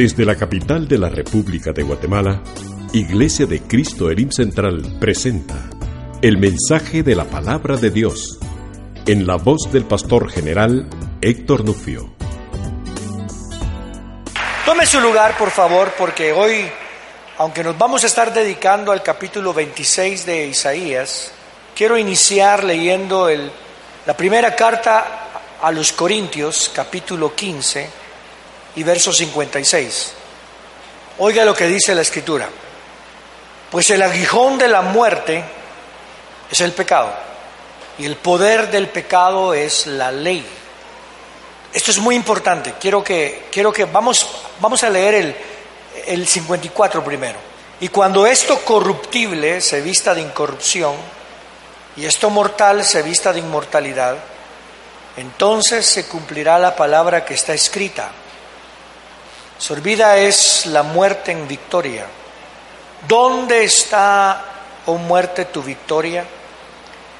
Desde la capital de la República de Guatemala, Iglesia de Cristo Elim Central presenta el mensaje de la palabra de Dios en la voz del pastor general Héctor Nufio. Tome su lugar, por favor, porque hoy, aunque nos vamos a estar dedicando al capítulo 26 de Isaías, quiero iniciar leyendo la primera carta a los Corintios, capítulo 15 y verso 56. Oiga lo que dice la escritura. Pues el aguijón de la muerte es el pecado y el poder del pecado es la ley. Esto es muy importante. Quiero que, quiero que vamos, vamos a leer el, el 54 primero. Y cuando esto corruptible se vista de incorrupción y esto mortal se vista de inmortalidad, entonces se cumplirá la palabra que está escrita. Sorbida es la muerte en victoria. ¿Dónde está, oh muerte, tu victoria?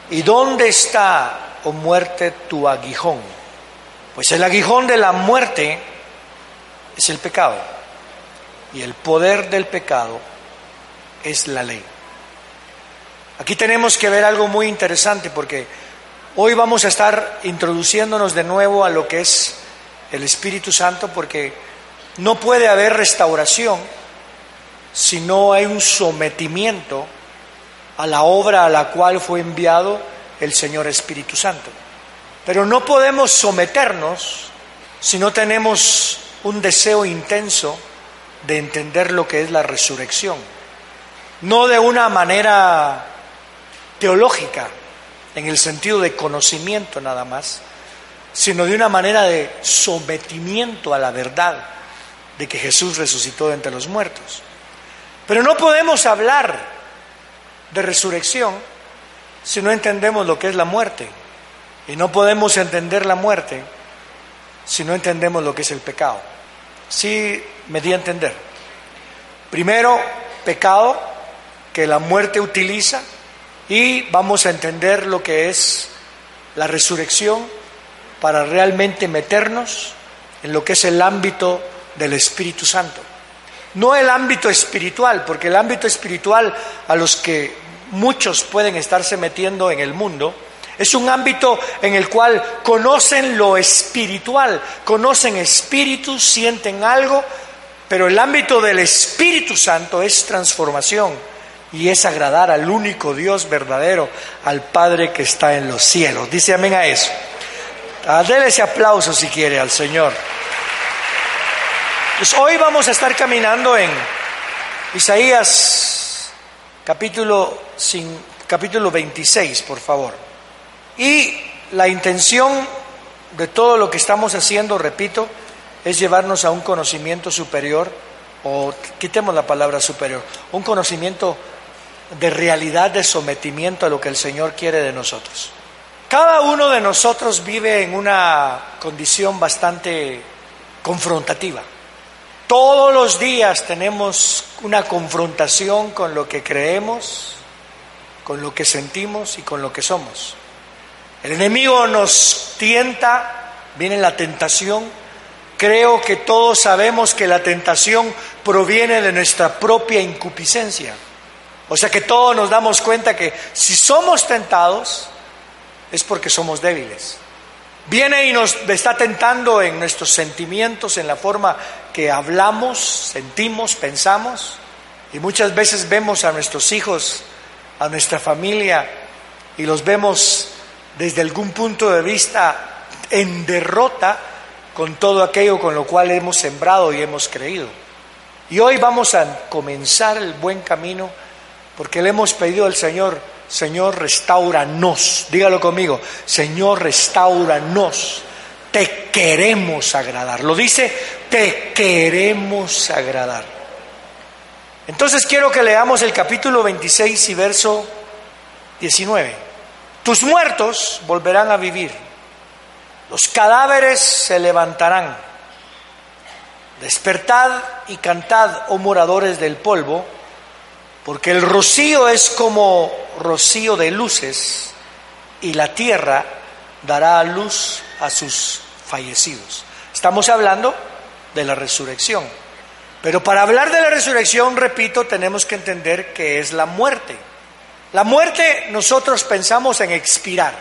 ¿Y dónde está, oh muerte, tu aguijón? Pues el aguijón de la muerte es el pecado. Y el poder del pecado es la ley. Aquí tenemos que ver algo muy interesante porque hoy vamos a estar introduciéndonos de nuevo a lo que es el Espíritu Santo porque no puede haber restauración si no hay un sometimiento a la obra a la cual fue enviado el Señor Espíritu Santo. Pero no podemos someternos si no tenemos un deseo intenso de entender lo que es la resurrección. No de una manera teológica, en el sentido de conocimiento nada más, sino de una manera de sometimiento a la verdad de que Jesús resucitó de entre los muertos. Pero no podemos hablar de resurrección si no entendemos lo que es la muerte. Y no podemos entender la muerte si no entendemos lo que es el pecado. Sí me di a entender. Primero, pecado que la muerte utiliza y vamos a entender lo que es la resurrección para realmente meternos en lo que es el ámbito del Espíritu Santo. No el ámbito espiritual, porque el ámbito espiritual a los que muchos pueden estarse metiendo en el mundo, es un ámbito en el cual conocen lo espiritual, conocen espíritus, sienten algo, pero el ámbito del Espíritu Santo es transformación y es agradar al único Dios verdadero, al Padre que está en los cielos. Dice amén a eso. Ah, Dele ese aplauso si quiere al Señor. Pues hoy vamos a estar caminando en Isaías capítulo, capítulo 26, por favor. Y la intención de todo lo que estamos haciendo, repito, es llevarnos a un conocimiento superior, o quitemos la palabra superior, un conocimiento de realidad, de sometimiento a lo que el Señor quiere de nosotros. Cada uno de nosotros vive en una condición bastante confrontativa. Todos los días tenemos una confrontación con lo que creemos, con lo que sentimos y con lo que somos. El enemigo nos tienta, viene la tentación. Creo que todos sabemos que la tentación proviene de nuestra propia incupiscencia. O sea que todos nos damos cuenta que si somos tentados es porque somos débiles. Viene y nos está tentando en nuestros sentimientos, en la forma que hablamos, sentimos, pensamos. Y muchas veces vemos a nuestros hijos, a nuestra familia, y los vemos desde algún punto de vista en derrota con todo aquello con lo cual hemos sembrado y hemos creído. Y hoy vamos a comenzar el buen camino porque le hemos pedido al Señor, Señor, restauranos. Dígalo conmigo, Señor, restauranos. Te queremos agradar. Lo dice, te queremos agradar. Entonces quiero que leamos el capítulo 26 y verso 19. Tus muertos volverán a vivir. Los cadáveres se levantarán. Despertad y cantad, oh moradores del polvo porque el rocío es como rocío de luces y la tierra dará luz a sus fallecidos. Estamos hablando de la resurrección. Pero para hablar de la resurrección, repito, tenemos que entender que es la muerte. La muerte nosotros pensamos en expirar.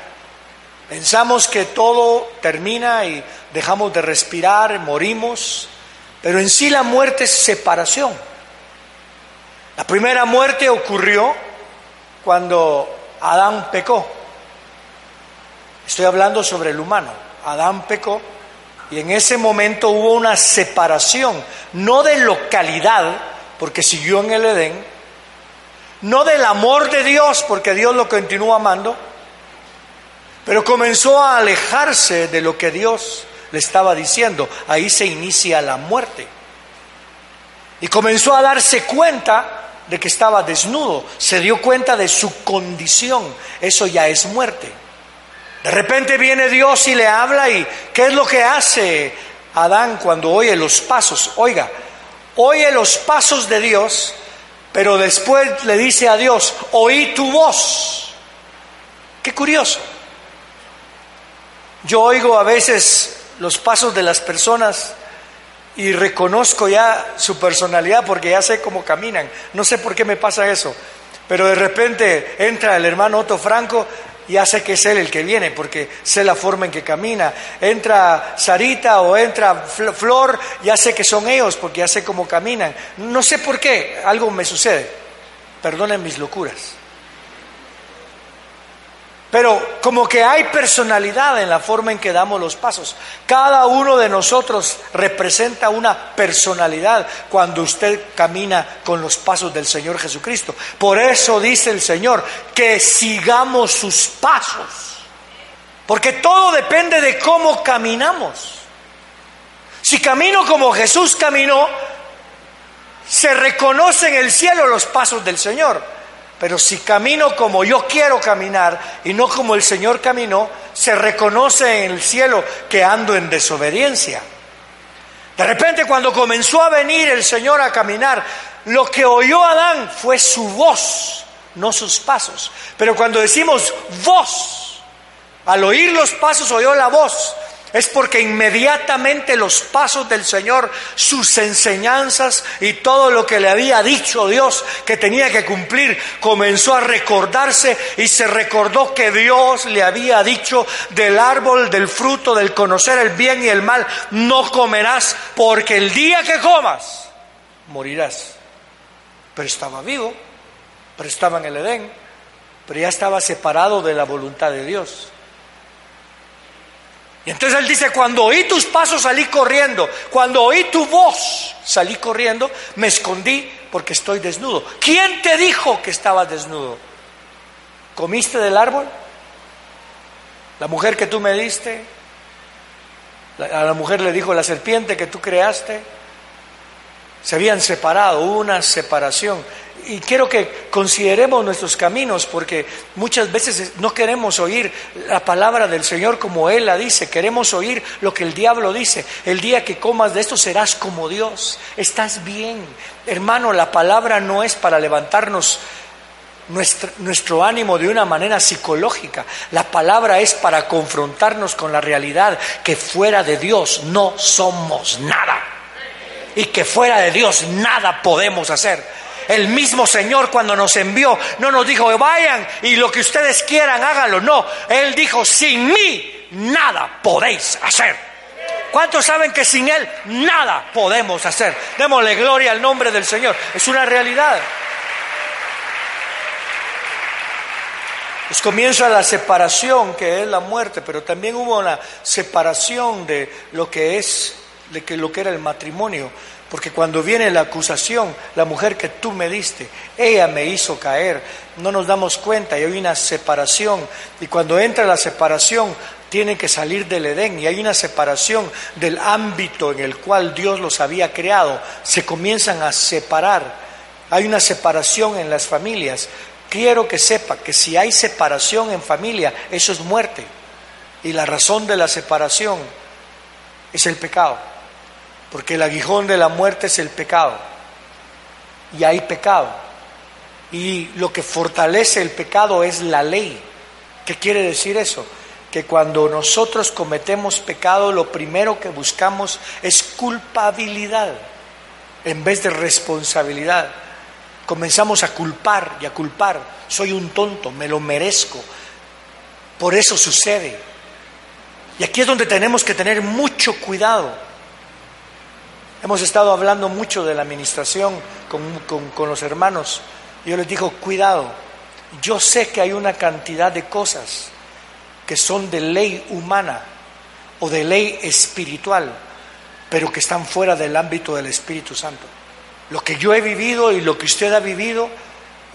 Pensamos que todo termina y dejamos de respirar, morimos, pero en sí la muerte es separación. La primera muerte ocurrió cuando Adán pecó. Estoy hablando sobre el humano. Adán pecó y en ese momento hubo una separación, no de localidad, porque siguió en el Edén, no del amor de Dios, porque Dios lo continuó amando, pero comenzó a alejarse de lo que Dios le estaba diciendo. Ahí se inicia la muerte. Y comenzó a darse cuenta de que estaba desnudo, se dio cuenta de su condición. Eso ya es muerte. De repente viene Dios y le habla y ¿qué es lo que hace Adán cuando oye los pasos? Oiga, oye los pasos de Dios, pero después le dice a Dios, oí tu voz. Qué curioso. Yo oigo a veces los pasos de las personas y reconozco ya su personalidad porque ya sé cómo caminan. No sé por qué me pasa eso, pero de repente entra el hermano Otto Franco ya sé que es él el que viene, porque sé la forma en que camina. Entra Sarita o entra Flor, ya sé que son ellos, porque ya sé cómo caminan. No sé por qué, algo me sucede. Perdonen mis locuras. Pero como que hay personalidad en la forma en que damos los pasos. Cada uno de nosotros representa una personalidad cuando usted camina con los pasos del Señor Jesucristo. Por eso dice el Señor que sigamos sus pasos. Porque todo depende de cómo caminamos. Si camino como Jesús caminó, se reconoce en el cielo los pasos del Señor. Pero si camino como yo quiero caminar y no como el Señor caminó, se reconoce en el cielo que ando en desobediencia. De repente cuando comenzó a venir el Señor a caminar, lo que oyó Adán fue su voz, no sus pasos. Pero cuando decimos voz, al oír los pasos oyó la voz, es porque inmediatamente los pasos del Señor, sus enseñanzas y todo lo que le había dicho Dios que tenía que cumplir, comenzó a recordarse y se recordó que Dios le había dicho del árbol, del fruto, del conocer el bien y el mal, no comerás porque el día que comas, morirás. Pero estaba vivo, pero estaba en el Edén, pero ya estaba separado de la voluntad de Dios. Entonces él dice, cuando oí tus pasos salí corriendo, cuando oí tu voz salí corriendo, me escondí porque estoy desnudo. ¿Quién te dijo que estabas desnudo? ¿Comiste del árbol? ¿La mujer que tú me diste? A la mujer le dijo la serpiente que tú creaste. Se habían separado, hubo una separación y quiero que consideremos nuestros caminos porque muchas veces no queremos oír la palabra del Señor como Él la dice, queremos oír lo que el diablo dice. El día que comas de esto serás como Dios, estás bien. Hermano, la palabra no es para levantarnos nuestro, nuestro, ánimo de una manera psicológica. La palabra es para confrontarnos con la realidad que fuera de Dios no somos nada. Y que fuera de Dios nada podemos hacer. El mismo Señor cuando nos envió no nos dijo, vayan y lo que ustedes quieran, háganlo. No, Él dijo, sin mí nada podéis hacer. ¿Cuántos saben que sin Él nada podemos hacer? Démosle gloria al nombre del Señor. Es una realidad. Pues comienza la separación que es la muerte, pero también hubo una separación de lo que es, de que lo que era el matrimonio. Porque cuando viene la acusación, la mujer que tú me diste, ella me hizo caer, no nos damos cuenta y hay una separación. Y cuando entra la separación, tienen que salir del Edén y hay una separación del ámbito en el cual Dios los había creado. Se comienzan a separar. Hay una separación en las familias. Quiero que sepa que si hay separación en familia, eso es muerte. Y la razón de la separación es el pecado. Porque el aguijón de la muerte es el pecado. Y hay pecado. Y lo que fortalece el pecado es la ley. ¿Qué quiere decir eso? Que cuando nosotros cometemos pecado, lo primero que buscamos es culpabilidad. en vez de responsabilidad. Comenzamos a culpar y a culpar. Soy un tonto, me lo merezco. Por eso sucede. Y aquí es donde tenemos que tener mucho cuidado. Hemos estado hablando mucho de la administración con, los hermanos. Yo les digo, cuidado, yo sé que hay una cantidad de cosas que son de ley humana o de ley espiritual, pero que están fuera del ámbito del Espíritu Santo. Lo que yo he vivido y lo que usted ha vivido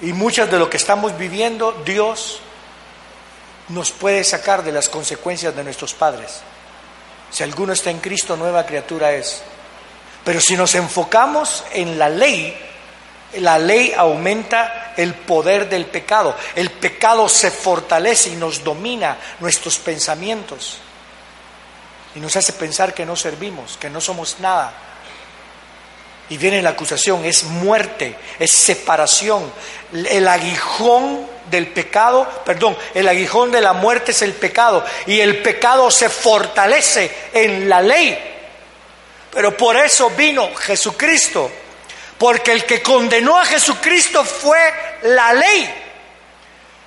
y muchas de lo que estamos viviendo, Dios nos puede sacar de las consecuencias de nuestros padres. Si alguno está en Cristo, nueva criatura es. Pero si nos enfocamos en la ley, la ley aumenta el poder del pecado. El pecado se fortalece y nos domina nuestros pensamientos. Y nos hace pensar que no servimos, que no somos nada. Y viene la acusación, es muerte, es separación. El aguijón del pecado, perdón, el aguijón de la muerte es el pecado. Y el pecado se fortalece en la ley. Pero por eso vino Jesucristo. Porque el que condenó a Jesucristo fue la ley.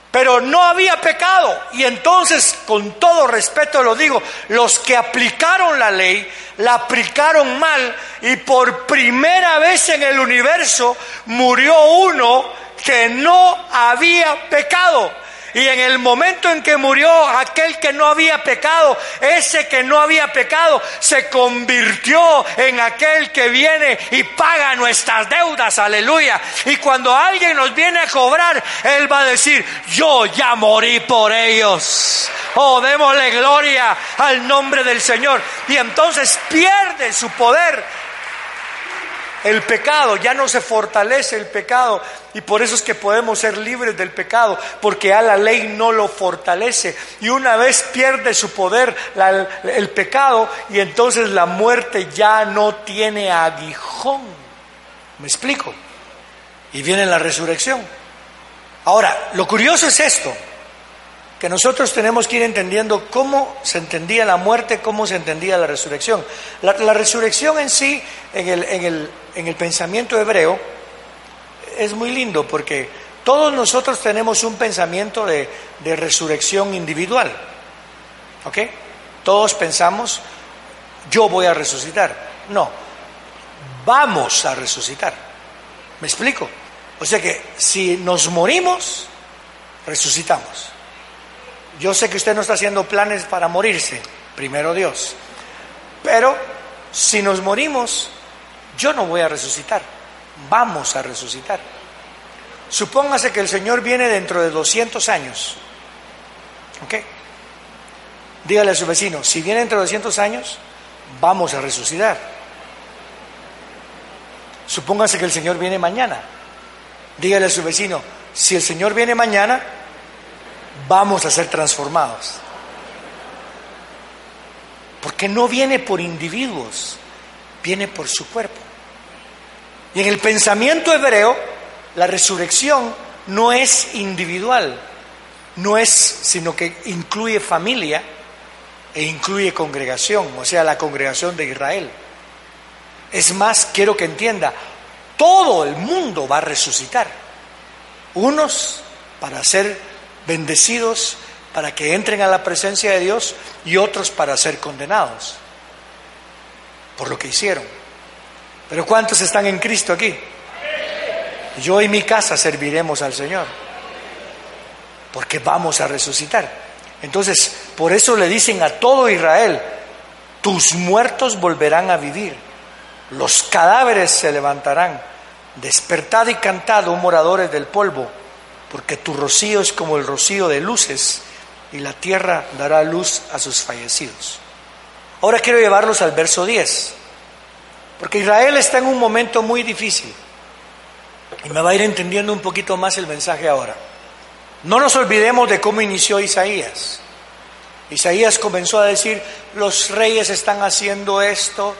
Pero no había pecado. Y entonces, con todo respeto lo digo, los que aplicaron la ley, la aplicaron mal y por primera vez en el universo murió uno que no había pecado. Y en el momento en que murió aquel que no había pecado, ese que no había pecado se convirtió en aquel que viene y paga nuestras deudas, aleluya. Y cuando alguien nos viene a cobrar, Él va a decir, yo ya morí por ellos. Oh, démosle gloria al nombre del Señor. Y entonces pierde su poder el pecado, ya no se fortalece el pecado y por eso es que podemos ser libres del pecado, porque a la ley no lo fortalece y una vez pierde su poder el pecado y entonces la muerte ya no tiene aguijón. ¿Me explico? Y viene la resurrección. Ahora, lo curioso es esto, que nosotros tenemos que ir entendiendo cómo se entendía la muerte, cómo se entendía la resurrección. La, resurrección en sí, en el, en, el, en el pensamiento hebreo, es muy lindo porque todos nosotros tenemos un pensamiento de, de resurrección individual. ¿Ok? Todos pensamos, yo voy a resucitar. No, vamos a resucitar. ¿Me explico? O sea que si nos morimos, resucitamos. Yo sé que usted no está haciendo planes para morirse, primero Dios. Pero si nos morimos, yo no voy a resucitar, vamos a resucitar. Supóngase que el Señor viene dentro de 200 años. ¿Ok? Dígale a su vecino, si viene dentro de 200 años, vamos a resucitar. Supóngase que el Señor viene mañana. Dígale a su vecino, si el Señor viene mañana, vamos a ser transformados. Porque no viene por individuos, viene por su cuerpo. Y en el pensamiento hebreo, la resurrección no es individual, no es, sino que incluye familia e incluye congregación, o sea, la congregación de Israel. Es más, quiero que entienda, todo el mundo va a resucitar. Unos para ser bendecidos para que entren a la presencia de Dios y otros para ser condenados por lo que hicieron. Pero ¿cuántos están en Cristo aquí? Yo y mi casa serviremos al Señor, porque vamos a resucitar. Entonces, por eso le dicen a todo Israel, tus muertos volverán a vivir, los cadáveres se levantarán, despertad y cantad, oh moradores del polvo, porque tu rocío es como el rocío de luces y la tierra dará luz a sus fallecidos. Ahora quiero llevarlos al verso 10, porque Israel está en un momento muy difícil y me va a ir entendiendo un poquito más el mensaje ahora. No nos olvidemos de cómo inició Isaías. Isaías comenzó a decir, los reyes están haciendo esto,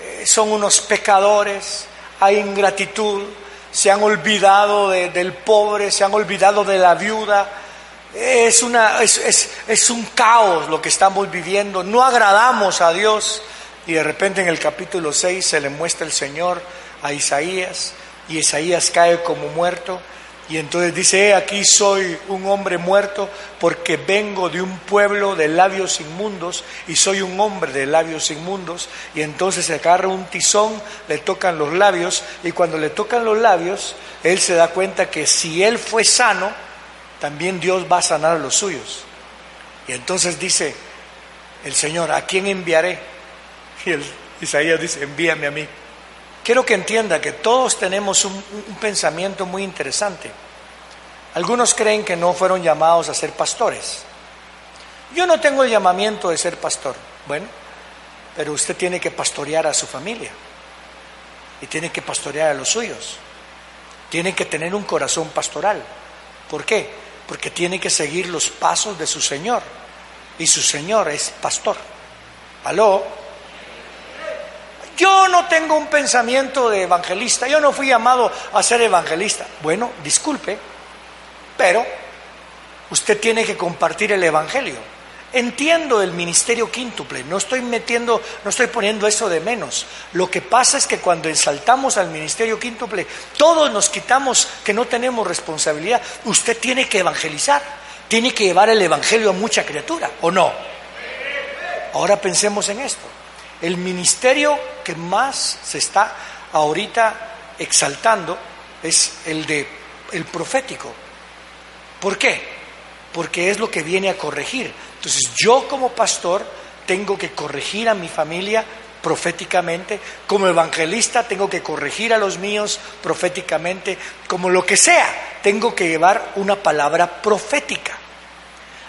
eh, son unos pecadores, hay ingratitud, se han olvidado del pobre, se han olvidado de la viuda. Es, una, es, es, un caos lo que estamos viviendo, no agradamos a Dios. Y de repente en el capítulo 6 se le muestra el Señor a Isaías y Isaías cae como muerto y entonces dice, aquí soy un hombre muerto porque vengo de un pueblo de labios inmundos y soy un hombre de labios inmundos. Y entonces se agarra un tizón, le tocan los labios y cuando le tocan los labios, él se da cuenta que si él fue sano, también Dios va a sanar los suyos. Y entonces dice el Señor, ¿a quién enviaré? Y el, Isaías dice, envíame a mí. Quiero que entienda que todos tenemos un, pensamiento muy interesante. Algunos creen que no fueron llamados a ser pastores. Yo no tengo el llamamiento de ser pastor. Bueno, pero usted tiene que pastorear a su familia y tiene que pastorear a los suyos. Tiene que tener un corazón pastoral. ¿Por qué? Porque tiene que seguir los pasos de su Señor. Y su Señor es pastor. ¿Aló? Yo no tengo un pensamiento de evangelista, yo no fui llamado a ser evangelista. Bueno, disculpe, pero usted tiene que compartir el evangelio. Entiendo el ministerio quíntuple, no estoy metiendo, no estoy poniendo eso de menos. Lo que pasa es que cuando ensaltamos al ministerio quíntuple, todos nos quitamos que no tenemos responsabilidad. Usted tiene que evangelizar, tiene que llevar el evangelio a mucha criatura, ¿o no? Ahora pensemos en esto. El ministerio que más se está ahorita exaltando es el de el profético. ¿Por qué? Porque es lo que viene a corregir. Entonces, yo como pastor tengo que corregir a mi familia proféticamente, como evangelista tengo que corregir a los míos proféticamente, como lo que sea, tengo que llevar una palabra profética.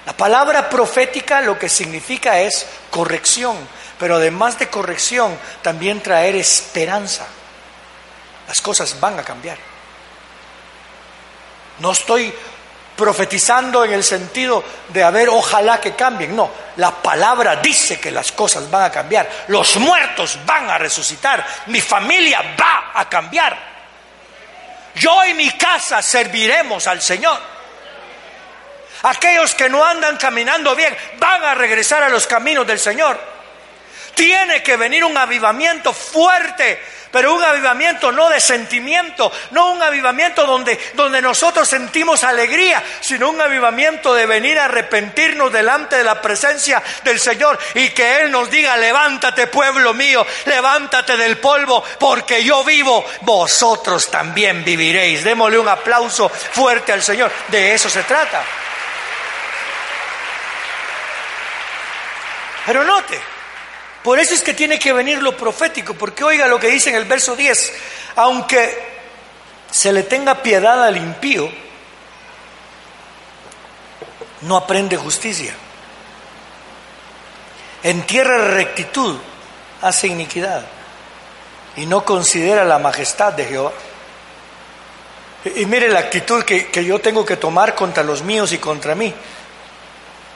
La palabra profética lo que significa es corrección, pero además de corrección, también traer esperanza. Las cosas van a cambiar. No estoy profetizando en el sentido de a ver, ojalá que cambien. No, la palabra dice que las cosas van a cambiar. Los muertos van a resucitar. Mi familia va a cambiar. Yo y mi casa serviremos al Señor. Aquellos que no andan caminando bien van a regresar a los caminos del Señor. Tiene que venir un avivamiento fuerte, pero un avivamiento no de sentimiento, no un avivamiento donde, donde nosotros sentimos alegría, sino un avivamiento de venir a arrepentirnos delante de la presencia del Señor y que Él nos diga, levántate pueblo mío, levántate del polvo, porque yo vivo, vosotros también viviréis. Démosle un aplauso fuerte al Señor, de eso se trata. Pero note, por eso es que tiene que venir lo profético, porque oiga lo que dice en el verso 10, aunque se le tenga piedad al impío, no aprende justicia. En tierra rectitud hace iniquidad y no considera la majestad de Jehová. Y, mire la actitud que, que yo tengo que tomar contra los míos y contra mí,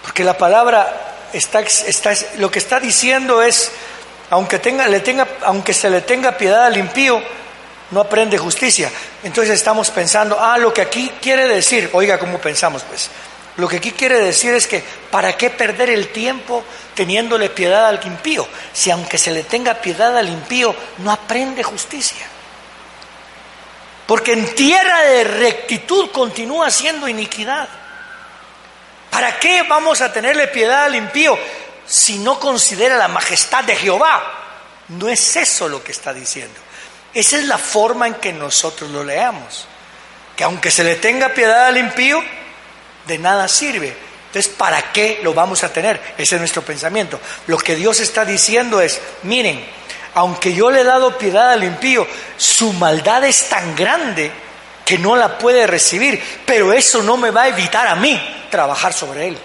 porque la palabra está, está, lo que está diciendo es, aunque, tenga, le tenga, aunque se le tenga piedad al impío, no aprende justicia. Entonces estamos pensando, ah, lo que aquí quiere decir, oiga cómo pensamos pues, lo que aquí quiere decir es que, ¿para qué perder el tiempo teniéndole piedad al impío? Si aunque se le tenga piedad al impío, no aprende justicia. Porque en tierra de rectitud continúa siendo iniquidad. ¿Para qué vamos a tenerle piedad al impío si no considera la majestad de Jehová? No es eso lo que está diciendo. Esa es la forma en que nosotros lo leamos. Que aunque se le tenga piedad al impío, de nada sirve. Entonces, ¿para qué lo vamos a tener? Ese es nuestro pensamiento. Lo que Dios está diciendo es, miren, aunque yo le he dado piedad al impío, su maldad es tan grande que no la puede recibir, pero eso no me va a evitar a mí trabajar sobre él.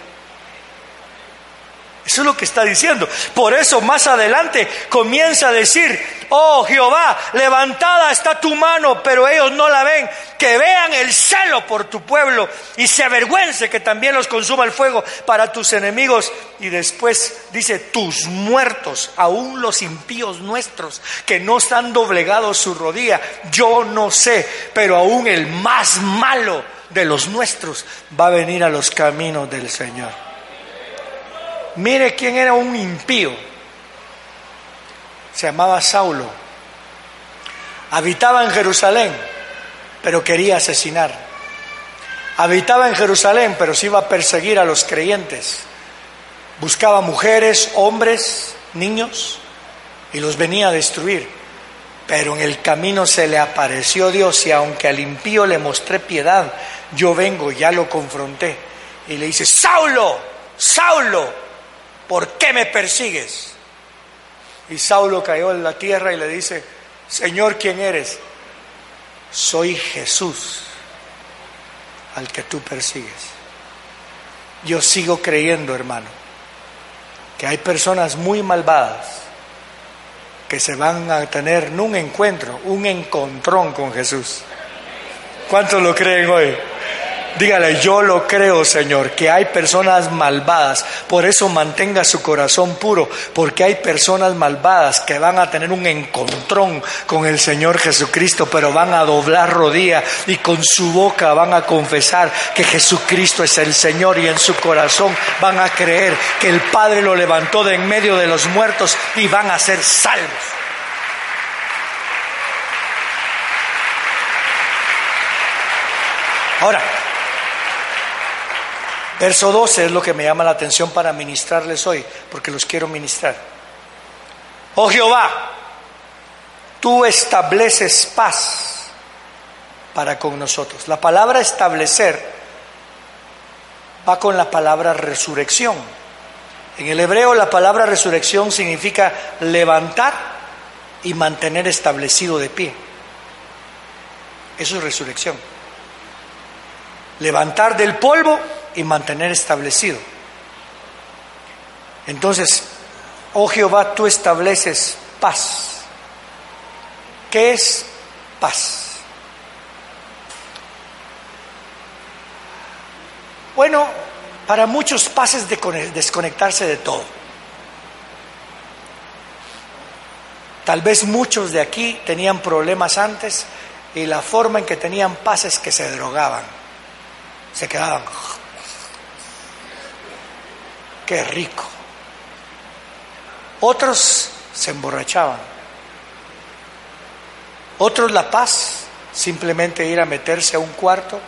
Eso es lo que está diciendo. Por eso más adelante comienza a decir, oh Jehová, levantada está tu mano, pero ellos no la ven. Que vean el celo por tu pueblo y se avergüence que también los consuma el fuego para tus enemigos. Y después dice, tus muertos, aún los impíos nuestros, que no están doblegados su rodilla, yo no sé, pero aún el más malo de los nuestros va a venir a los caminos del Señor. Mire quién era un impío. Se llamaba Saulo. Habitaba en Jerusalén, pero quería asesinar. Habitaba en Jerusalén, pero se iba a perseguir a los creyentes. Buscaba mujeres, hombres, niños, y los venía a destruir. Pero en el camino se le apareció Dios y aunque al impío le mostré piedad, yo vengo, ya lo confronté. Y le dice, Saulo, Saulo, ¿por qué me persigues? Y Saulo cayó en la tierra y le dice, Señor, ¿quién eres? Soy Jesús al que tú persigues. Yo sigo creyendo, hermano, que hay personas muy malvadas que se van a tener un encuentro, un encontrón con Jesús. ¿Cuántos lo creen hoy? Dígale, yo lo creo, Señor, que hay personas malvadas. Por eso mantenga su corazón puro, porque hay personas malvadas que van a tener un encontrón con el Señor Jesucristo, pero van a doblar rodilla y con su boca van a confesar que Jesucristo es el Señor y en su corazón van a creer que el Padre lo levantó de en medio de los muertos y van a ser salvos. Ahora, Verso 12 es lo que me llama la atención para ministrarles hoy, porque los quiero ministrar. Oh Jehová, tú estableces paz para con nosotros. La palabra establecer va con la palabra resurrección. En el hebreo la palabra resurrección significa levantar y mantener establecido de pie. Eso es resurrección. Levantar del polvo y mantener establecido. Entonces, oh Jehová, tú estableces paz. ¿Qué es paz? Bueno, para muchos paz es desconectarse de todo. Tal vez muchos de aquí tenían problemas antes y la forma en que tenían paz es que se drogaban, se quedaban qué rico. Otros se emborrachaban. Otros la paz, simplemente ir a meterse a un cuarto.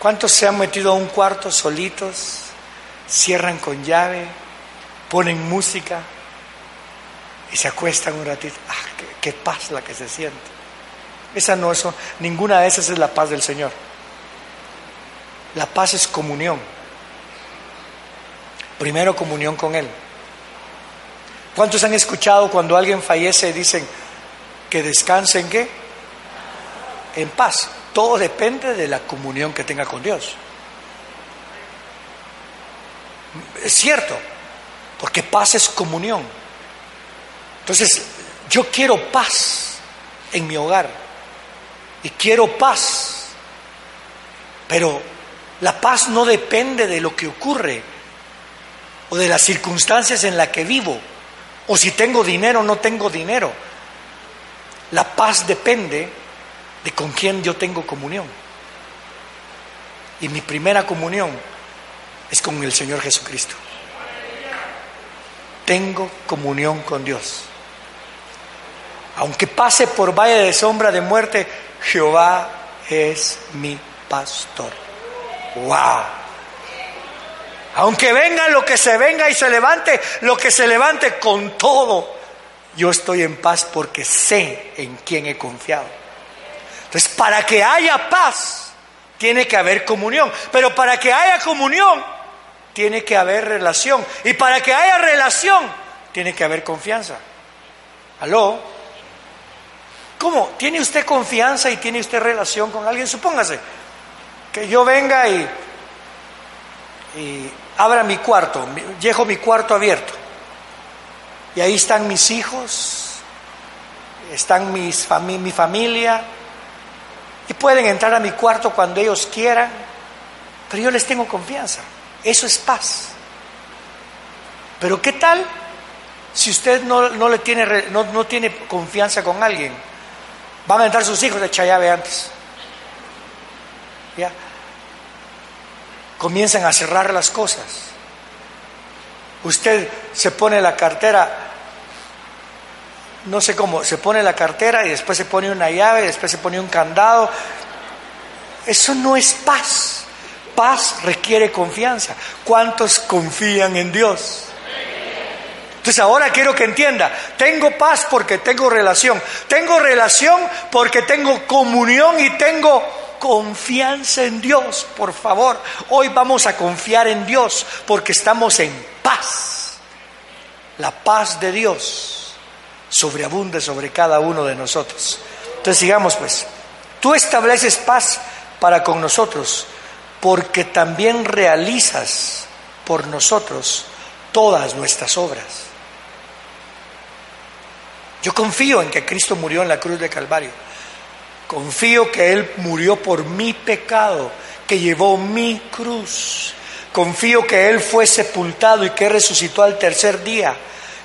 ¿Cuántos se han metido a un cuarto solitos? Cierran con llave, ponen música y se acuestan un ratito. ¡Ah, qué, paz la que se siente! Esa no es, ninguna de esas es la paz del Señor. La paz es comunión. Primero comunión con Él. ¿Cuántos han escuchado cuando alguien fallece dicen que descanse en qué? En paz. Todo depende de la comunión que tenga con Dios. Es cierto, porque paz es comunión. Entonces, yo quiero paz en mi hogar y quiero paz, pero la paz no depende de lo que ocurre o de las circunstancias en las que vivo, o si tengo dinero o no tengo dinero. La paz depende de con quién yo tengo comunión. Y mi primera comunión es con el Señor Jesucristo. Tengo comunión con Dios. Aunque pase por valle de sombra de muerte, Jehová es mi pastor. ¡Wow! Aunque venga lo que se venga y se levante, lo que se levante con todo, yo estoy en paz porque sé en quién he confiado. Entonces, para que haya paz, tiene que haber comunión. Pero para que haya comunión, tiene que haber relación. Y para que haya relación, tiene que haber confianza. ¿Aló? ¿Cómo? ¿Tiene usted confianza y tiene usted relación con alguien? Supóngase que yo venga y y abra mi cuarto, dejo mi cuarto abierto. Y ahí están mis hijos, están mis mi familia, y pueden entrar a mi cuarto cuando ellos quieran, pero yo les tengo confianza. Eso es paz. Pero ¿qué tal si usted no, le tiene, no, no, tiene confianza con alguien? Van a entrar sus hijos de llave antes. ¿Ya? Comienzan a cerrar las cosas. Usted se pone la cartera no sé cómo, se pone la cartera y después se pone una llave, y después se pone un candado. Eso no es paz. Paz requiere confianza. ¿Cuántos confían en Dios? Entonces ahora quiero que entienda, tengo paz porque tengo relación, tengo relación porque tengo comunión y tengo confianza en Dios. Por favor, hoy vamos a confiar en Dios porque estamos en paz. La paz de Dios sobreabunde sobre cada uno de nosotros. Entonces sigamos pues, tú estableces paz para con nosotros porque también realizas por nosotros todas nuestras obras. Yo confío en que Cristo murió en la cruz de Calvario. Confío que Él murió por mi pecado, que llevó mi cruz. Confío que Él fue sepultado y que resucitó al tercer día.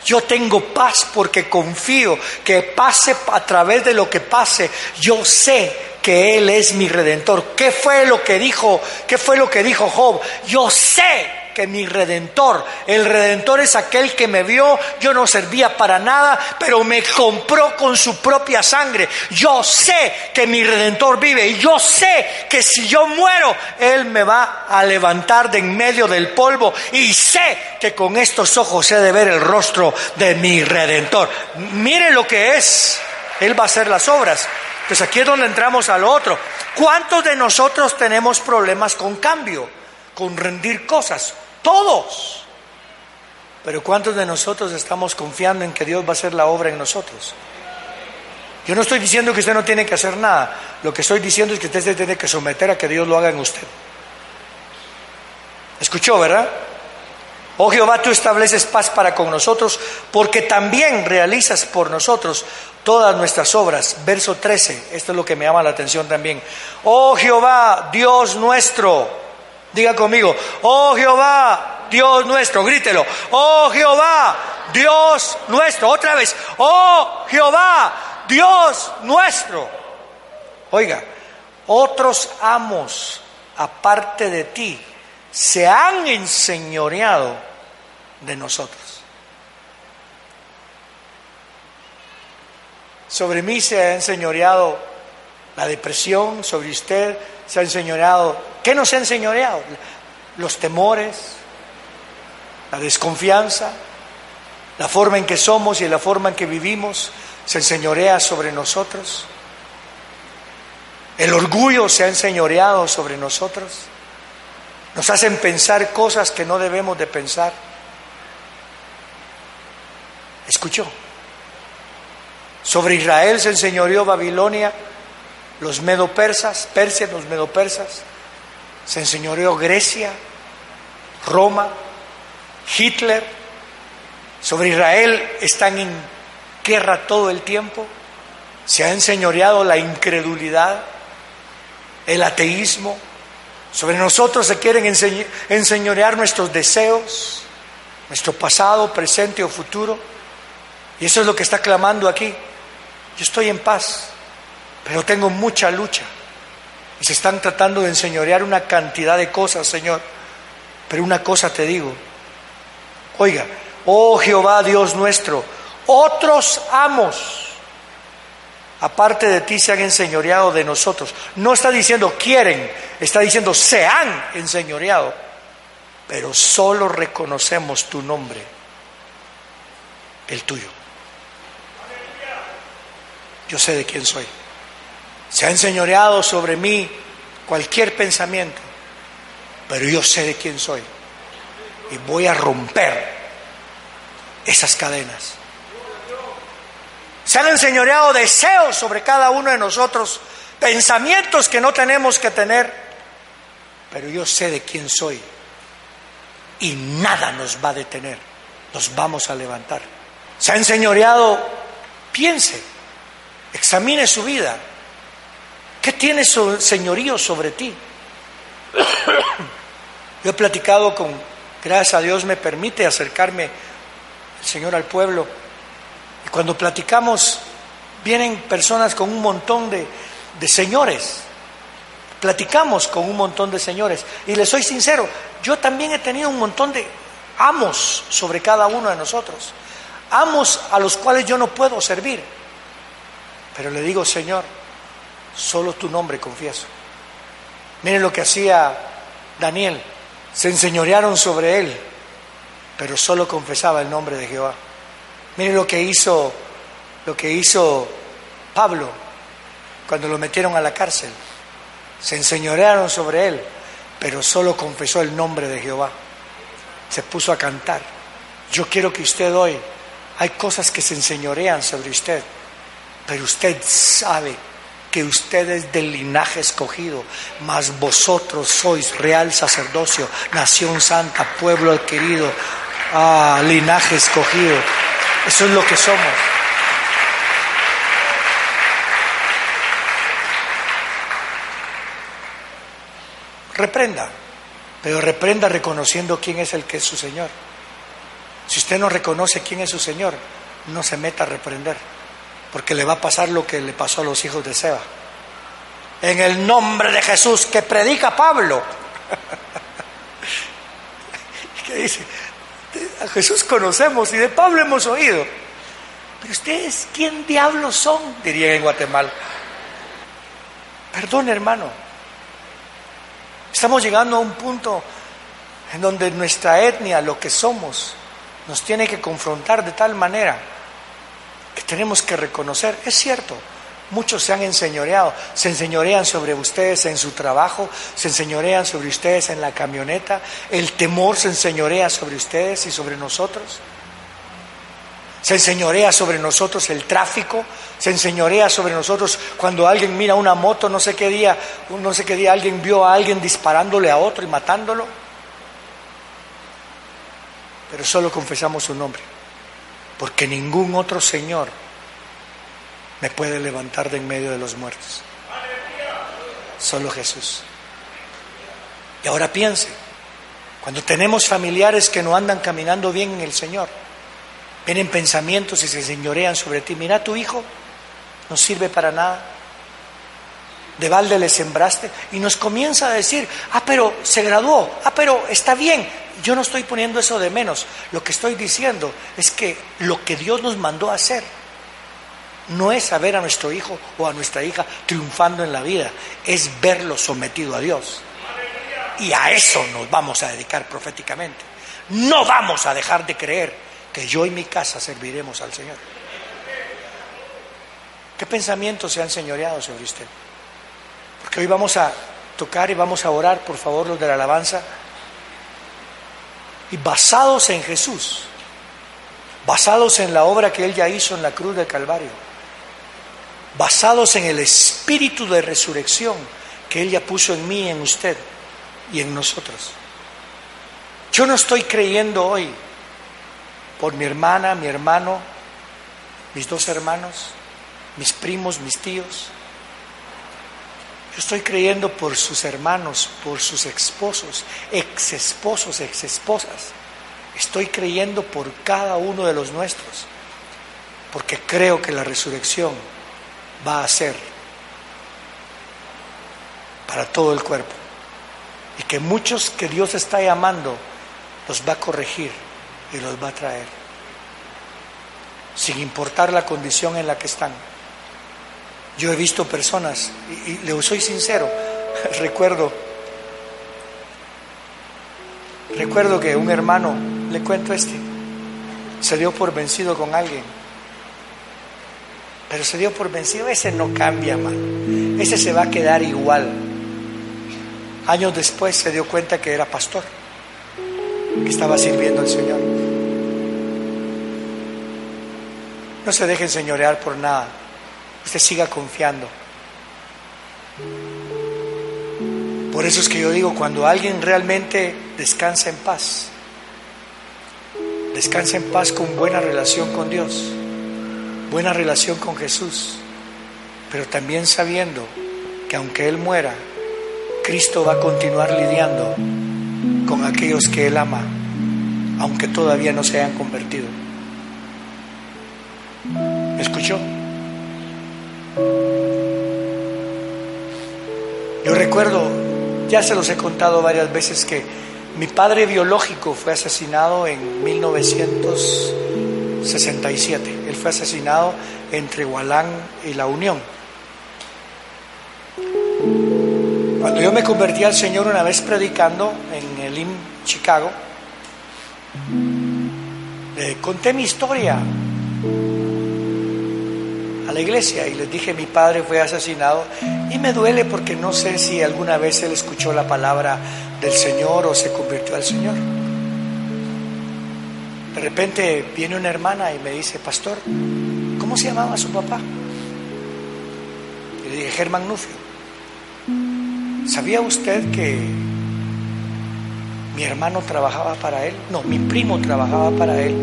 Yo tengo paz porque confío que pase a través de lo que pase. Yo sé que Él es mi redentor. ¿Qué fue lo que dijo? ¿Qué fue lo que dijo Job? Yo sé que mi redentor, el redentor es aquel que me vio, yo no servía para nada, pero me compró con su propia sangre. Yo sé que mi redentor vive y yo sé que si yo muero, Él me va a levantar de en medio del polvo y sé que con estos ojos he de ver el rostro de mi redentor. Mire lo que es, Él va a hacer las obras. Pues aquí es donde entramos al otro. ¿Cuántos de nosotros tenemos problemas con cambio, con rendir cosas? Todos. Pero ¿cuántos de nosotros estamos confiando en que Dios va a hacer la obra en nosotros? Yo no estoy diciendo que usted no tiene que hacer nada. Lo que estoy diciendo es que usted se tiene que someter a que Dios lo haga en usted. ¿Escuchó, verdad? Oh Jehová, tú estableces paz para con nosotros, porque también realizas por nosotros todas nuestras obras. Verso 13, esto es lo que me llama la atención también. Oh Jehová, Dios nuestro, Diga conmigo, oh Jehová, Dios nuestro, grítelo, oh Jehová, Dios nuestro, otra vez, oh Jehová, Dios nuestro. Oiga, otros amos aparte de ti se han enseñoreado de nosotros. Sobre mí se ha enseñoreado la depresión, sobre usted se ha enseñoreado ¿Qué nos ha enseñoreado? Los temores, la desconfianza, la forma en que somos y la forma en que vivimos se enseñorea sobre nosotros. El orgullo se ha enseñoreado sobre nosotros. Nos hacen pensar cosas que no debemos de pensar. ¿Escuchó? Sobre Israel se enseñoreó Babilonia, los medo-persas, Persia, los medo-persas se enseñoreó Grecia, Roma, Hitler, sobre Israel están en guerra todo el tiempo, se ha enseñoreado la incredulidad, el ateísmo, sobre nosotros se quieren enseñorear nuestros deseos, nuestro pasado, presente o futuro, y eso es lo que está clamando aquí. Yo estoy en paz, pero tengo mucha lucha. Y se están tratando de enseñorear una cantidad de cosas, Señor. Pero una cosa te digo. Oiga, oh Jehová Dios nuestro, otros amos, aparte de ti, se han enseñoreado de nosotros. No está diciendo quieren, está diciendo se han enseñoreado. Pero solo reconocemos tu nombre, el tuyo. Yo sé de quién soy. Se ha enseñoreado sobre mí cualquier pensamiento, pero yo sé de quién soy y voy a romper esas cadenas. Se han enseñoreado deseos sobre cada uno de nosotros, pensamientos que no tenemos que tener, pero yo sé de quién soy y nada nos va a detener, nos vamos a levantar. Se ha enseñoreado, piense, examine su vida, ¿Qué tiene su señorío sobre ti? Yo he platicado con, gracias a Dios me permite acercarme el Señor al pueblo. Y cuando platicamos, vienen personas con un montón de, de señores. Platicamos con un montón de señores. Y les soy sincero, yo también he tenido un montón de amos sobre cada uno de nosotros. amos a los cuales yo no puedo servir. Pero le digo, Señor, solo tu nombre confieso. Miren lo que hacía Daniel. Se enseñorearon sobre él, pero solo confesaba el nombre de Jehová. Miren lo que hizo, lo que hizo Pablo cuando lo metieron a la cárcel. Se enseñorearon sobre él, pero solo confesó el nombre de Jehová. Se puso a cantar. Yo quiero que usted hoy, hay cosas que se enseñorean sobre usted, pero usted sabe que usted es del linaje escogido, mas vosotros sois real sacerdocio, nación santa, pueblo adquirido, ah, linaje escogido. Eso es lo que somos. Reprenda, pero reprenda reconociendo quién es el que es su Señor. Si usted no reconoce quién es su Señor, no se meta a reprender, porque le va a pasar lo que le pasó a los hijos de Seba. En el nombre de Jesús que predica Pablo. ¿Qué dice? A Jesús conocemos y de Pablo hemos oído. Pero ustedes, ¿quién diablos son? Dirían en Guatemala. Perdón, hermano. Estamos llegando a un punto en donde nuestra etnia, lo que somos, nos tiene que confrontar de tal manera que tenemos que reconocer, es cierto, muchos se han enseñoreado, se enseñorean sobre ustedes en su trabajo, se enseñorean sobre ustedes en la camioneta, el temor se enseñorea sobre ustedes y sobre nosotros. Se enseñorea sobre nosotros el tráfico, se enseñorea sobre nosotros cuando alguien mira una moto, no sé qué día, no sé qué día alguien vio a alguien disparándole a otro y matándolo. Pero solo confesamos su nombre, porque ningún otro Señor me puede levantar de en medio de los muertos. Solo Jesús. Y ahora piense, cuando tenemos familiares que no andan caminando bien en el Señor, vienen pensamientos y se señorean sobre ti, mira tu hijo, no sirve para nada, de balde le sembraste y nos comienza a decir, ah, pero se graduó, ah, pero está bien. Yo no estoy poniendo eso de menos. Lo que estoy diciendo es que lo que Dios nos mandó a hacer no es saber a nuestro hijo o a nuestra hija triunfando en la vida, es verlo sometido a Dios. Y a eso nos vamos a dedicar proféticamente. No vamos a dejar de creer que yo y mi casa serviremos al Señor. ¿Qué pensamientos se han señoreado sobre usted? Porque hoy vamos a tocar y vamos a orar, por favor, los de la alabanza. Y basados en Jesús, basados en la obra que Él ya hizo en la cruz del Calvario, basados en el espíritu de resurrección que Él ya puso en mí, en usted y en nosotros. Yo no estoy creyendo hoy por mi hermana, mi hermano, mis dos hermanos, mis primos, mis tíos. Yo estoy creyendo por sus hermanos, por sus esposos, ex esposos, ex esposas. Estoy creyendo por cada uno de los nuestros, porque creo que la resurrección va a ser para todo el cuerpo y que muchos que Dios está llamando los va a corregir y los va a traer, sin importar la condición en la que están. Yo he visto personas, y, le soy sincero, recuerdo, recuerdo que un hermano, le cuento este, se dio por vencido con alguien, pero se dio por vencido, ese no cambia, man, ese se va a quedar igual. Años después se dio cuenta que era pastor, que estaba sirviendo al Señor. No se dejen señorear por nada usted siga confiando. Por eso es que yo digo, cuando alguien realmente descansa en paz, descansa en paz con buena relación con Dios, buena relación con Jesús, pero también sabiendo que aunque Él muera, Cristo va a continuar lidiando con aquellos que Él ama, aunque todavía no se hayan convertido. ¿Me escuchó? Recuerdo, ya se los he contado varias veces, que mi padre biológico fue asesinado en 1900, 67. Él fue asesinado entre Hualán y La Unión. Cuando yo me convertí al Señor una vez predicando en el IM Chicago, le conté mi historia la iglesia y les dije mi padre fue asesinado y me duele porque no sé si alguna vez él escuchó la palabra del Señor o se convirtió al Señor. De repente viene una hermana y me dice, pastor, ¿cómo se llamaba su papá? Le dije, Germán Nufio. ¿Sabía usted que mi hermano trabajaba para él? No, mi primo trabajaba para él.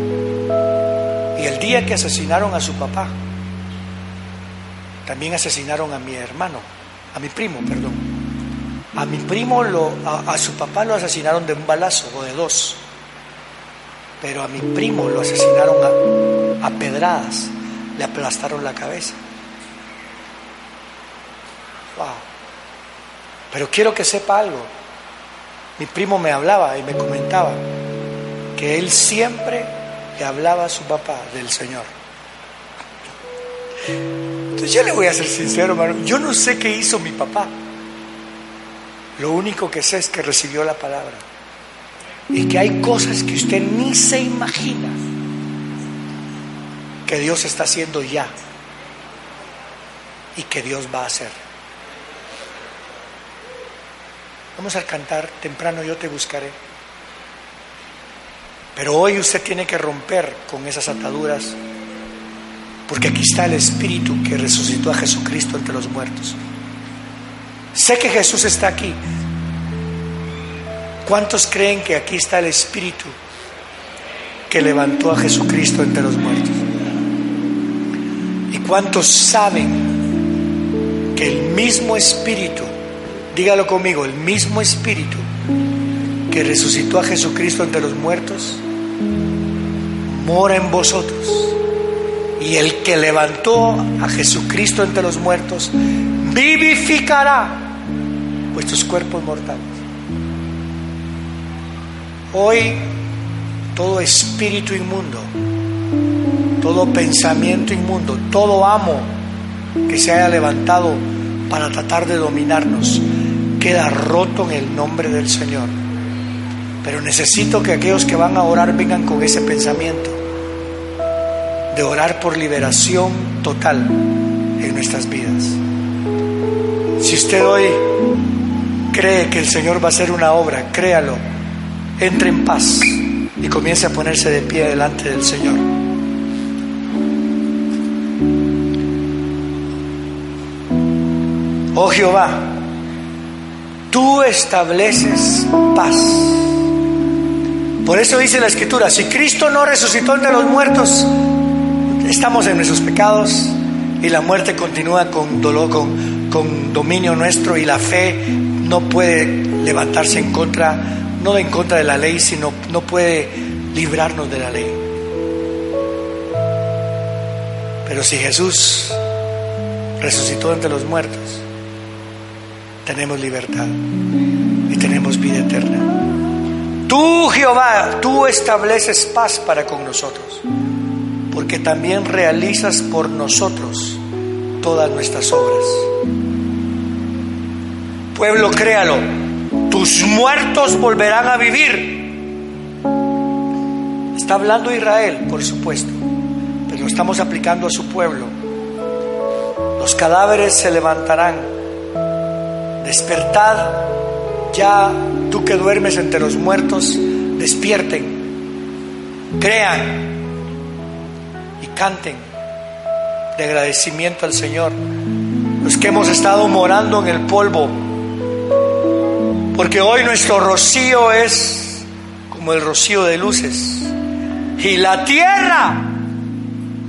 Y el día que asesinaron a su papá, también asesinaron a mi hermano, a mi primo, perdón. A mi primo, lo, a su papá lo asesinaron de un balazo o de dos pero a mi primo lo asesinaron a, pedradas, le aplastaron la cabeza. Wow. Pero quiero que sepa algo. Mi primo me hablaba y me comentaba que él siempre le hablaba a su papá del Señor. Yo le voy a ser sincero, hermano. Yo no sé qué hizo mi papá. Lo único que sé es que recibió la palabra y que hay cosas que usted ni se imagina que Dios está haciendo ya y que Dios va a hacer. Vamos a cantar temprano, yo te buscaré. Pero hoy usted tiene que romper con esas ataduras, porque aquí está el Espíritu que resucitó a Jesucristo entre los muertos. Sé que Jesús está aquí, ¿Cuántos creen que aquí está el Espíritu que levantó a Jesucristo entre los muertos? ¿Y cuántos saben que el mismo Espíritu, dígalo conmigo, el mismo Espíritu que resucitó a Jesucristo entre los muertos, mora en vosotros? Y el que levantó a Jesucristo entre los muertos, vivificará vuestros cuerpos mortales. Hoy todo espíritu inmundo, todo pensamiento inmundo, todo amo que se haya levantado para tratar de dominarnos, queda roto en el nombre del Señor. Pero necesito que aquellos que van a orar vengan con ese pensamiento de orar por liberación total en nuestras vidas. Si usted hoy cree que el Señor va a hacer una obra, créalo entre en paz y comience a ponerse de pie delante del Señor. Oh Jehová, tú estableces paz. Por eso dice la Escritura, si Cristo no resucitó entre los muertos, estamos en nuestros pecados y la muerte continúa con dolor, con, con dominio nuestro y la fe no puede levantarse en contra no en contra de la ley, sino no puede librarnos de la ley. Pero si Jesús resucitó entre los muertos, tenemos libertad y tenemos vida eterna. Tú, Jehová, tú estableces paz para con nosotros, porque también realizas por nosotros todas nuestras obras. Pueblo, créalo, tus muertos volverán a vivir. Está hablando Israel, por supuesto, pero lo estamos aplicando a su pueblo. Los cadáveres se levantarán. Despertad, ya tú que duermes entre los muertos, despierten, crean canten de agradecimiento al Señor. Los que hemos estado morando en el polvo, porque hoy nuestro rocío es como el rocío de luces. Y la tierra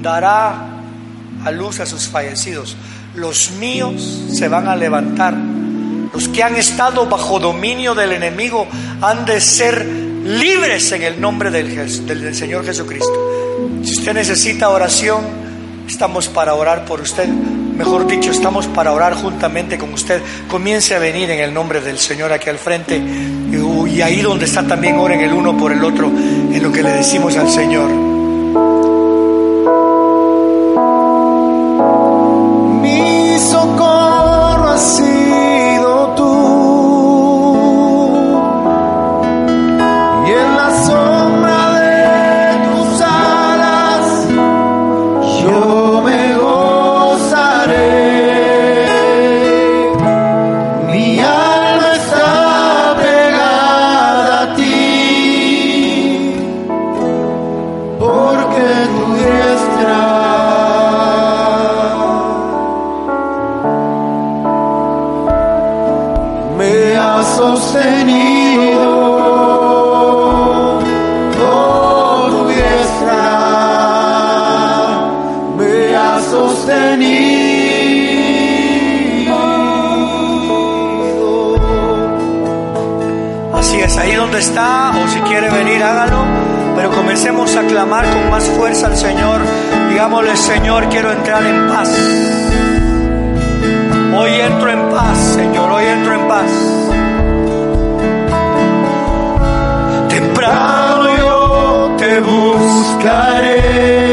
dará a luz a sus fallecidos. Los míos se van a levantar. Los que han estado bajo dominio del enemigo han de ser libres en el nombre del, del Señor Jesucristo. Si usted necesita oración, estamos para orar por usted mejor dicho, estamos para orar juntamente con usted. Comience a venir en el nombre del Señor aquí al frente y, ahí donde está también oren el uno por el otro en lo que le decimos al Señor. Comencemos a clamar con más fuerza al Señor. Digámosle, Señor, quiero entrar en paz. Hoy entro en paz, Señor, hoy entro en paz. Temprano yo te buscaré.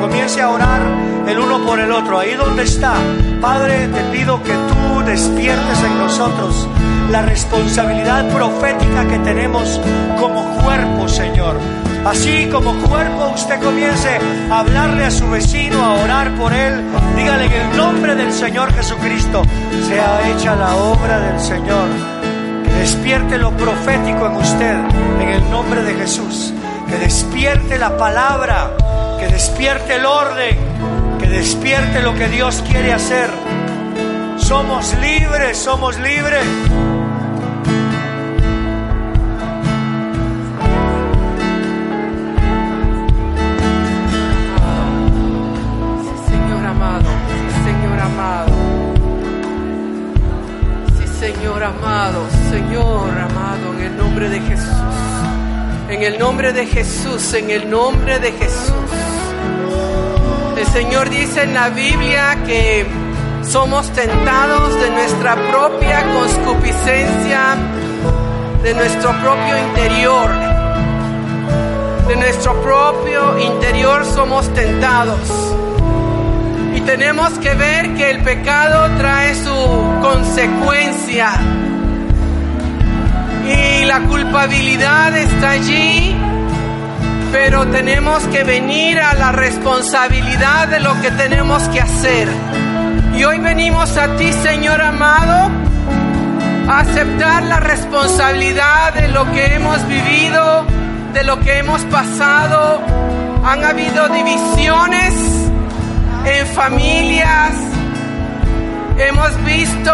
Comience a orar el uno por el otro, ahí donde está. Padre, te pido que tú despiertes en nosotros la responsabilidad profética que tenemos como cuerpo, Señor. Así como cuerpo usted comience a hablarle a su vecino, a orar por él. Dígale en el nombre del Señor Jesucristo, sea hecha la obra del Señor. Que despierte lo profético en usted, en el nombre de Jesús. Que despierte la palabra que despierte el orden, que despierte lo que Dios quiere hacer. Somos libres, somos libres. Sí, Señor amado, sí, Señor amado. Sí, Señor amado, Señor amado, en el nombre de Jesús. En el nombre de Jesús, en el nombre de Jesús. El Señor dice en la Biblia que somos tentados de nuestra propia conscupiscencia, de nuestro propio interior. De nuestro propio interior somos tentados. Y tenemos que ver que el pecado trae su consecuencia. Y la culpabilidad está allí pero tenemos que venir a la responsabilidad de lo que tenemos que hacer. Y hoy venimos a ti, Señor amado, a aceptar la responsabilidad de lo que hemos vivido, de lo que hemos pasado. Han habido divisiones en familias, hemos visto,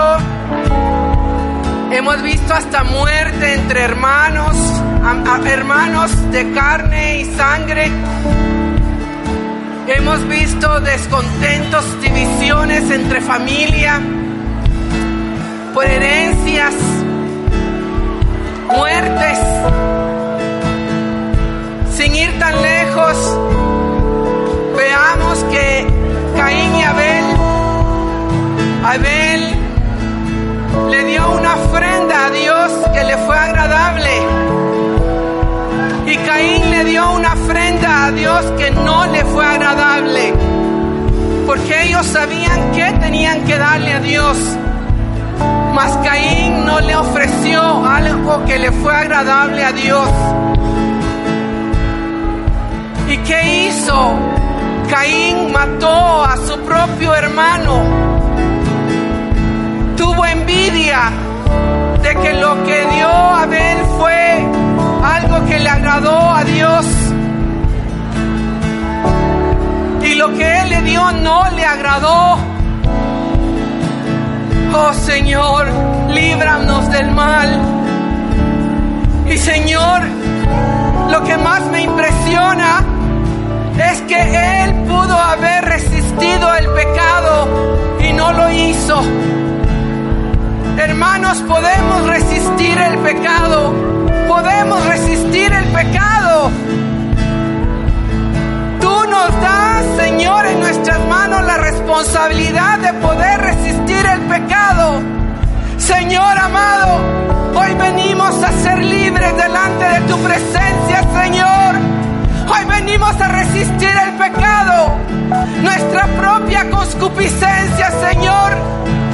hemos visto hasta muerte entre hermanos hermanos de carne y sangre. Hemos visto descontentos, divisiones entre familia, por herencias, muertes. Sin ir tan lejos, veamos que Caín y Abel, Abel le dio una ofrenda a Dios que le fue agradable y Caín le dio una ofrenda a Dios que no le fue agradable. Porque ellos sabían que tenían que darle a Dios. Mas Caín no le ofreció algo que le fue agradable a Dios. ¿Y qué hizo? Caín mató a su propio hermano envidia de que lo que dio a Abel fue algo que le agradó a Dios y lo que él le dio no le agradó. Oh Señor, líbranos del mal. Y Señor, lo que más me impresiona es que Él pudo haber resistido el pecado y no lo hizo. Hermanos, podemos resistir el pecado. Podemos resistir el pecado. Tú nos das, Señor, en nuestras manos la responsabilidad de poder resistir el pecado. Señor amado, hoy venimos a ser libres delante de tu presencia, Señor. Hoy venimos a resistir el pecado, nuestra propia concupiscencia, Señor.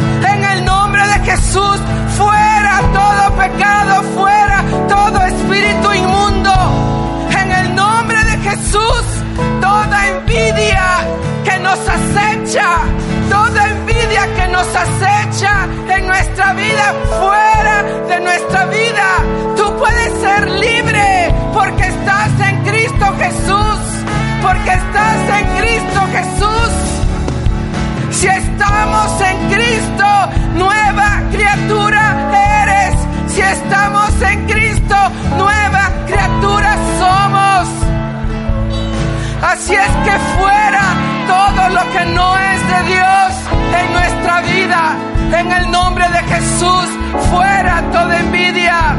Nombre de Jesús, fuera todo pecado, fuera todo espíritu inmundo. En el nombre de Jesús, toda envidia que nos acecha, toda envidia que nos acecha en nuestra vida, fuera de nuestra vida. Tú puedes ser libre porque estás en Cristo Jesús, porque estás en Cristo Jesús. Si estamos en Cristo, nueva criatura eres. Si estamos en Cristo, nueva criatura somos. Así es que fuera todo lo que no es de Dios en nuestra vida. En el nombre de Jesús, fuera toda envidia.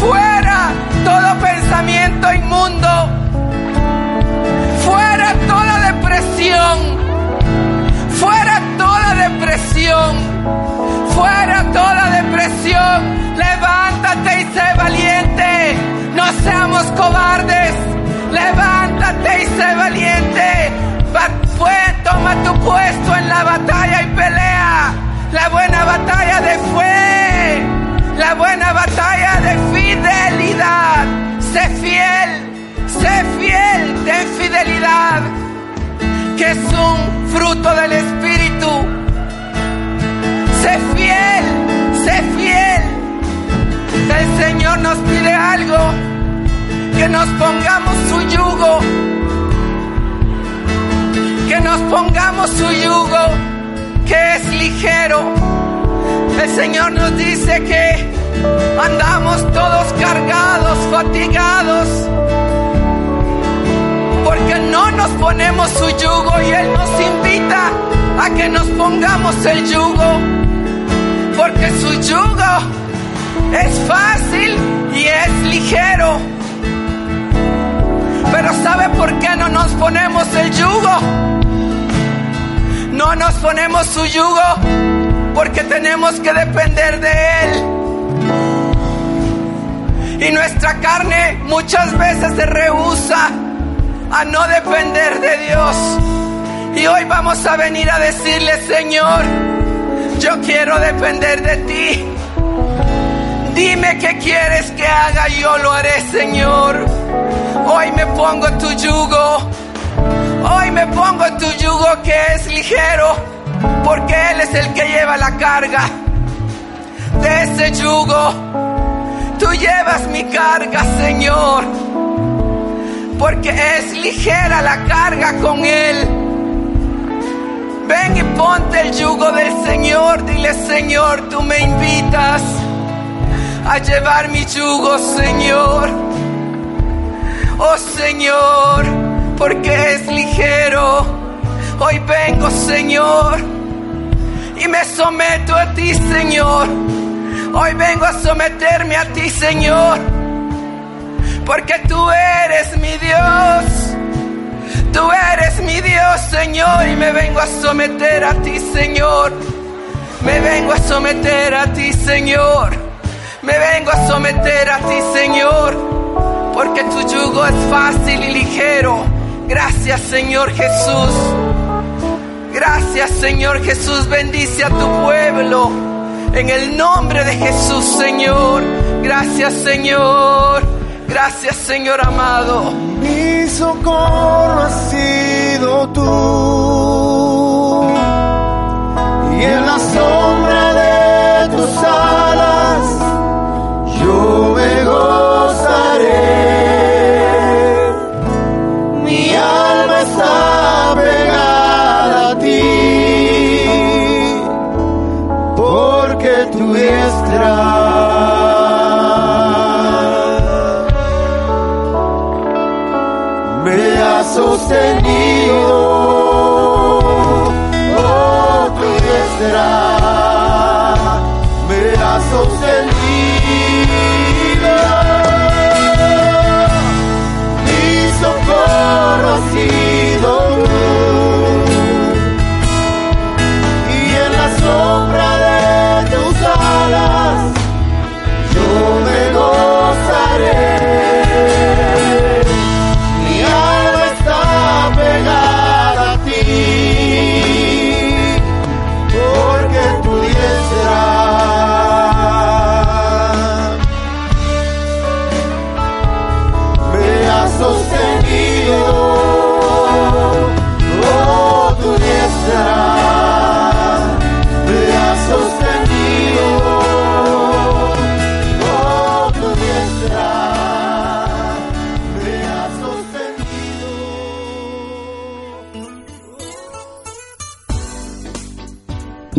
Fuera todo pensamiento inmundo. Fuera toda depresión. Depresión. Fuera toda depresión. Levántate y sé valiente. No seamos cobardes. Levántate y sé valiente. toma tu puesto en la batalla y pelea. La buena batalla de fe. La buena batalla de fidelidad. Sé fiel. Sé fiel. Ten fidelidad. Que es un fruto del Espíritu. El Señor nos pide algo que nos pongamos su yugo, que nos pongamos su yugo, que es ligero. El Señor nos dice que andamos todos cargados, fatigados, porque no nos ponemos su yugo y Él nos invita a que nos pongamos el yugo, porque su yugo es fácil y es ligero. Pero ¿sabe por qué no nos ponemos el yugo? No nos ponemos su yugo porque tenemos que depender de Él. Y nuestra carne muchas veces se rehúsa a no depender de Dios. Y hoy vamos a venir a decirle, Señor, yo quiero depender de ti. Dime qué quieres que haga, yo lo haré, Señor. Hoy me pongo tu yugo. Hoy me pongo tu yugo que es ligero, porque Él es el que lleva la carga de ese yugo. Tú llevas mi carga, Señor, porque es ligera la carga con Él. Ven y ponte el yugo del Señor. Dile, Señor, tú me invitas a llevar mi yugo, Señor. Oh Señor, porque es ligero. Hoy vengo, Señor, y me someto a ti, Señor. Hoy vengo a someterme a ti, Señor, porque tú eres mi Dios. Tú eres mi Dios, Señor, y me vengo a someter a ti, Señor. Me vengo a someter a ti, Señor. Me vengo a someter a ti, Señor, porque tu yugo es fácil y ligero. Gracias, Señor Jesús. Gracias, Señor Jesús. Bendice a tu pueblo. En el nombre de Jesús, Señor. Gracias, Señor. Gracias, Señor amado. Mi socorro ha sido tú. Y en la sombra me